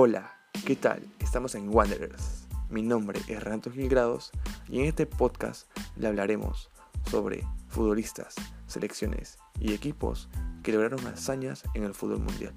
Hola, ¿qué tal? Estamos en Wanderers. Mi nombre es Renato Gilgrados y en este podcast le hablaremos sobre futbolistas, selecciones y equipos que lograron hazañas en el fútbol mundial.